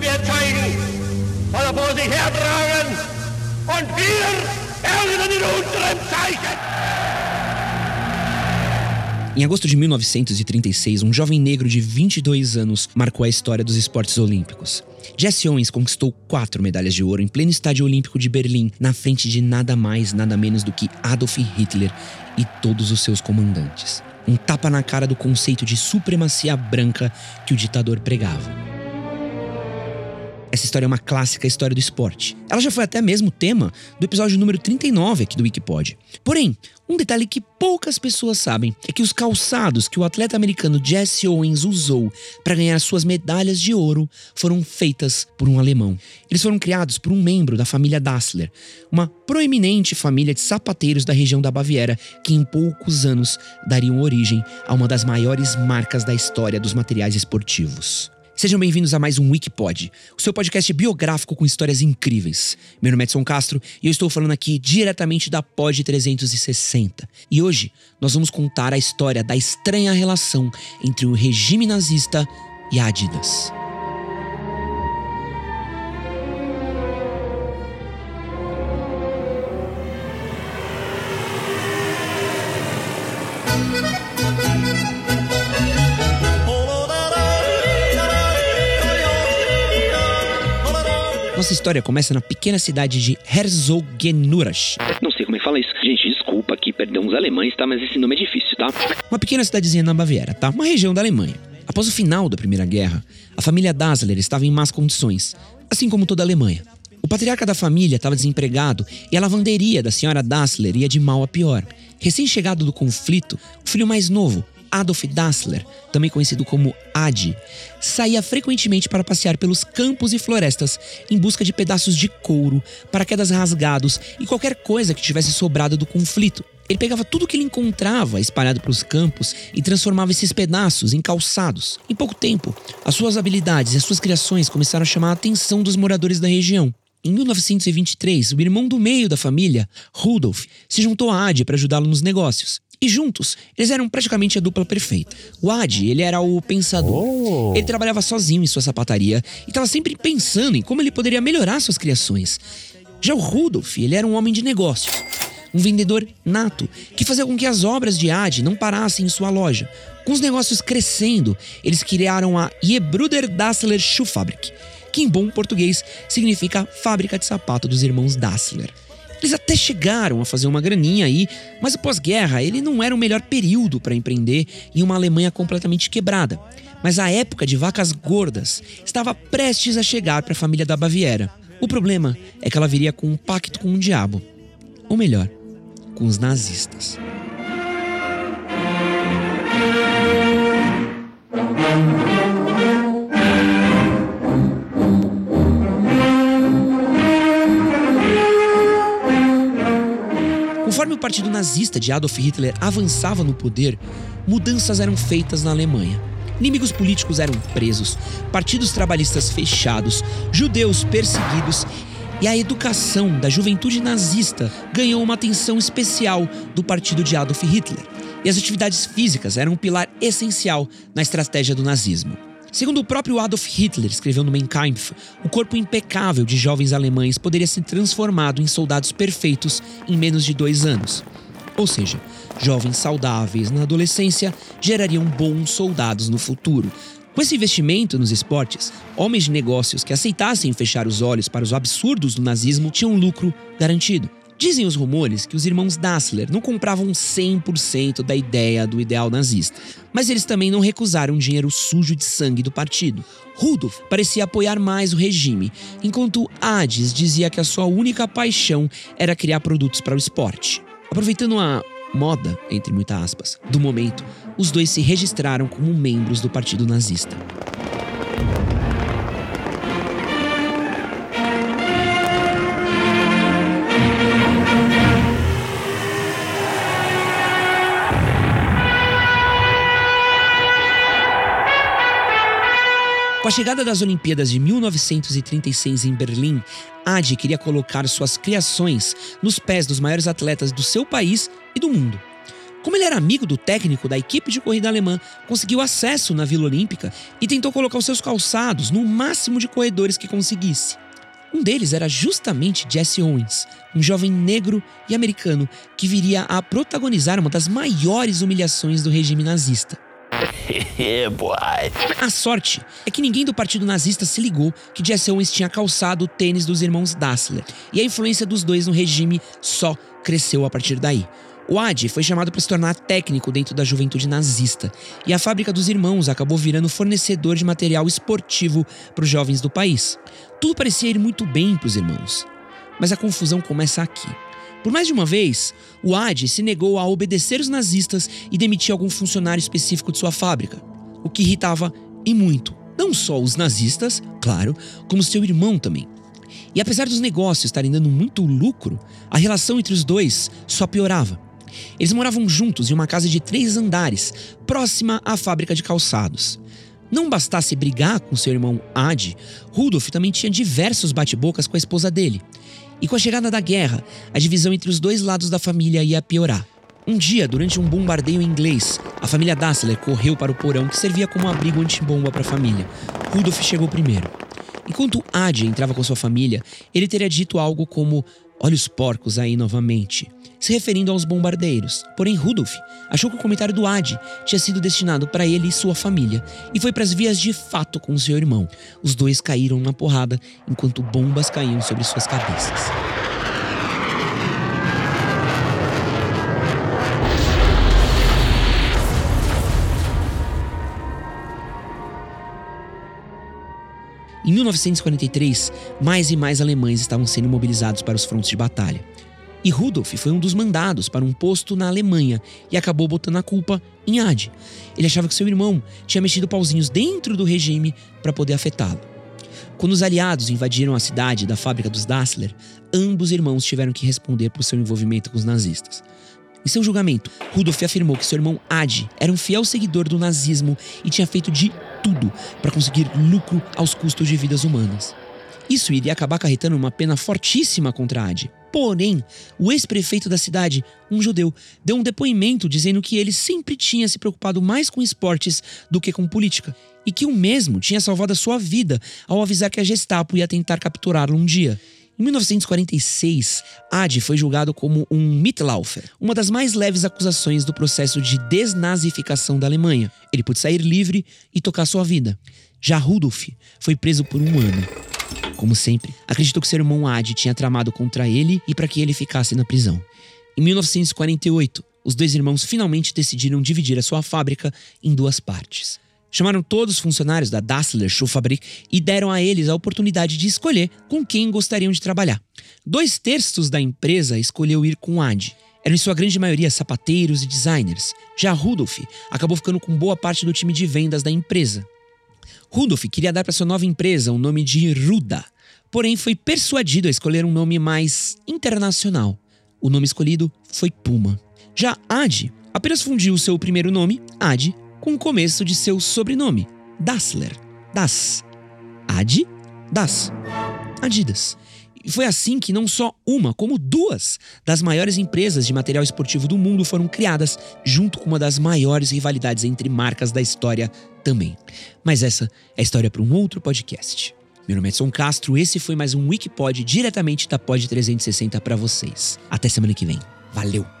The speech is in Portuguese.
wir er hertragen. Und wir in unserem Zeichen. Em agosto de 1936, um jovem negro de 22 anos marcou a história dos esportes olímpicos. Jesse Owens conquistou quatro medalhas de ouro em pleno estádio olímpico de Berlim, na frente de nada mais, nada menos do que Adolf Hitler e todos os seus comandantes. Um tapa na cara do conceito de supremacia branca que o ditador pregava. Essa história é uma clássica história do esporte. Ela já foi até mesmo tema do episódio número 39 aqui do Wikipod. Porém, um detalhe que poucas pessoas sabem é que os calçados que o atleta americano Jesse Owens usou para ganhar suas medalhas de ouro foram feitas por um alemão. Eles foram criados por um membro da família Dassler, uma proeminente família de sapateiros da região da Baviera que em poucos anos dariam origem a uma das maiores marcas da história dos materiais esportivos. Sejam bem-vindos a mais um Wikipod, o seu podcast biográfico com histórias incríveis. Meu nome é Edson Castro e eu estou falando aqui diretamente da Pod 360. E hoje nós vamos contar a história da estranha relação entre o regime nazista e a Adidas. Nossa história começa na pequena cidade de Herzogenuras. Não sei como é que fala isso. Gente, desculpa aqui, perdão os alemães, tá? Mas esse nome é difícil, tá? Uma pequena cidadezinha na Baviera, tá? Uma região da Alemanha. Após o final da Primeira Guerra, a família Dassler estava em más condições, assim como toda a Alemanha. O patriarca da família estava desempregado e a lavanderia da senhora Dassler ia de mal a pior. Recém-chegado do conflito, o filho mais novo, Adolf Dassler, também conhecido como Adi, saía frequentemente para passear pelos campos e florestas em busca de pedaços de couro, paraquedas rasgados e qualquer coisa que tivesse sobrado do conflito. Ele pegava tudo que ele encontrava espalhado pelos campos e transformava esses pedaços em calçados. Em pouco tempo, as suas habilidades e as suas criações começaram a chamar a atenção dos moradores da região. Em 1923, o irmão do meio da família, Rudolf, se juntou a Adi para ajudá-lo nos negócios. E juntos, eles eram praticamente a dupla perfeita. O Adi, ele era o pensador. Oh. Ele trabalhava sozinho em sua sapataria e estava sempre pensando em como ele poderia melhorar suas criações. Já o Rudolf, ele era um homem de negócios. Um vendedor nato, que fazia com que as obras de Adi não parassem em sua loja. Com os negócios crescendo, eles criaram a Jebruder Dassler Schuhfabrik, que em bom português significa fábrica de sapato dos irmãos Dassler. Eles até chegaram a fazer uma graninha aí, mas pós-guerra ele não era o melhor período para empreender em uma Alemanha completamente quebrada. Mas a época de vacas gordas estava prestes a chegar para a família da Baviera. O problema é que ela viria com um pacto com o diabo. Ou melhor, com os nazistas. Partido nazista de Adolf Hitler avançava no poder, mudanças eram feitas na Alemanha. Inimigos políticos eram presos, partidos trabalhistas fechados, judeus perseguidos e a educação da juventude nazista ganhou uma atenção especial do partido de Adolf Hitler. E as atividades físicas eram um pilar essencial na estratégia do nazismo. Segundo o próprio Adolf Hitler escreveu no Mein Kampf, o corpo impecável de jovens alemães poderia ser transformado em soldados perfeitos em menos de dois anos. Ou seja, jovens saudáveis na adolescência gerariam bons soldados no futuro. Com esse investimento nos esportes, homens de negócios que aceitassem fechar os olhos para os absurdos do nazismo tinham lucro garantido. Dizem os rumores que os irmãos Dassler não compravam 100% da ideia do ideal nazista, mas eles também não recusaram dinheiro sujo de sangue do partido. Rudolf parecia apoiar mais o regime, enquanto Hades dizia que a sua única paixão era criar produtos para o esporte. Aproveitando a moda, entre muitas aspas, do momento, os dois se registraram como membros do partido nazista. A chegada das Olimpíadas de 1936 em Berlim, Adi queria colocar suas criações nos pés dos maiores atletas do seu país e do mundo. Como ele era amigo do técnico da equipe de corrida alemã, conseguiu acesso na Vila Olímpica e tentou colocar os seus calçados no máximo de corredores que conseguisse. Um deles era justamente Jesse Owens, um jovem negro e americano que viria a protagonizar uma das maiores humilhações do regime nazista. A sorte é que ninguém do partido nazista se ligou que Jesse Owens tinha calçado o tênis dos irmãos Dassler, e a influência dos dois no regime só cresceu a partir daí. O Adi foi chamado para se tornar técnico dentro da juventude nazista, e a fábrica dos irmãos acabou virando fornecedor de material esportivo para os jovens do país. Tudo parecia ir muito bem para os irmãos. Mas a confusão começa aqui. Por mais de uma vez, o Adi se negou a obedecer os nazistas e demitir algum funcionário específico de sua fábrica, o que irritava e muito, não só os nazistas, claro, como seu irmão também. E apesar dos negócios estarem dando muito lucro, a relação entre os dois só piorava. Eles moravam juntos em uma casa de três andares, próxima à fábrica de calçados. Não bastasse brigar com seu irmão Adi, Rudolf também tinha diversos bate-bocas com a esposa dele. E com a chegada da guerra, a divisão entre os dois lados da família ia piorar. Um dia, durante um bombardeio inglês, a família Dassler correu para o porão que servia como abrigo antibomba para a família. Rudolf chegou primeiro. Enquanto Adi entrava com sua família, ele teria dito algo como: Olha os porcos aí novamente, se referindo aos bombardeiros. Porém, Rudolf achou que o comentário do Adi tinha sido destinado para ele e sua família e foi para as vias de fato com seu irmão. Os dois caíram na porrada enquanto bombas caíam sobre suas cabeças. Em 1943, mais e mais alemães estavam sendo mobilizados para os frontes de batalha. E Rudolf foi um dos mandados para um posto na Alemanha e acabou botando a culpa em Adi. Ele achava que seu irmão tinha mexido pauzinhos dentro do regime para poder afetá-lo. Quando os aliados invadiram a cidade da fábrica dos Dassler, ambos irmãos tiveram que responder por seu envolvimento com os nazistas. Em seu julgamento, Rudolf afirmou que seu irmão Adi era um fiel seguidor do nazismo e tinha feito de tudo para conseguir lucro aos custos de vidas humanas. Isso iria acabar acarretando uma pena fortíssima contra Adi. Porém, o ex-prefeito da cidade, um judeu, deu um depoimento dizendo que ele sempre tinha se preocupado mais com esportes do que com política e que o mesmo tinha salvado a sua vida ao avisar que a Gestapo ia tentar capturá-lo um dia. Em 1946, Adi foi julgado como um Mitlaufer, uma das mais leves acusações do processo de desnazificação da Alemanha. Ele pôde sair livre e tocar sua vida. Já Rudolf foi preso por um ano. Como sempre, acreditou que seu irmão Adi tinha tramado contra ele e para que ele ficasse na prisão. Em 1948, os dois irmãos finalmente decidiram dividir a sua fábrica em duas partes. Chamaram todos os funcionários da Dassler Schuhfabrik e deram a eles a oportunidade de escolher com quem gostariam de trabalhar. Dois terços da empresa escolheu ir com Ad. Eram em sua grande maioria sapateiros e designers. Já Rudolf acabou ficando com boa parte do time de vendas da empresa. Rudolf queria dar para sua nova empresa o nome de Ruda, porém foi persuadido a escolher um nome mais internacional. O nome escolhido foi Puma. Já Ad apenas fundiu seu primeiro nome, Ad, com o começo de seu sobrenome, Dassler. Das. Ad, Das. Adidas. E foi assim que não só uma, como duas das maiores empresas de material esportivo do mundo foram criadas, junto com uma das maiores rivalidades entre marcas da história também. Mas essa é história para um outro podcast. Meu nome é Edson Castro, esse foi mais um Wikipod diretamente da Pod 360 para vocês. Até semana que vem. Valeu!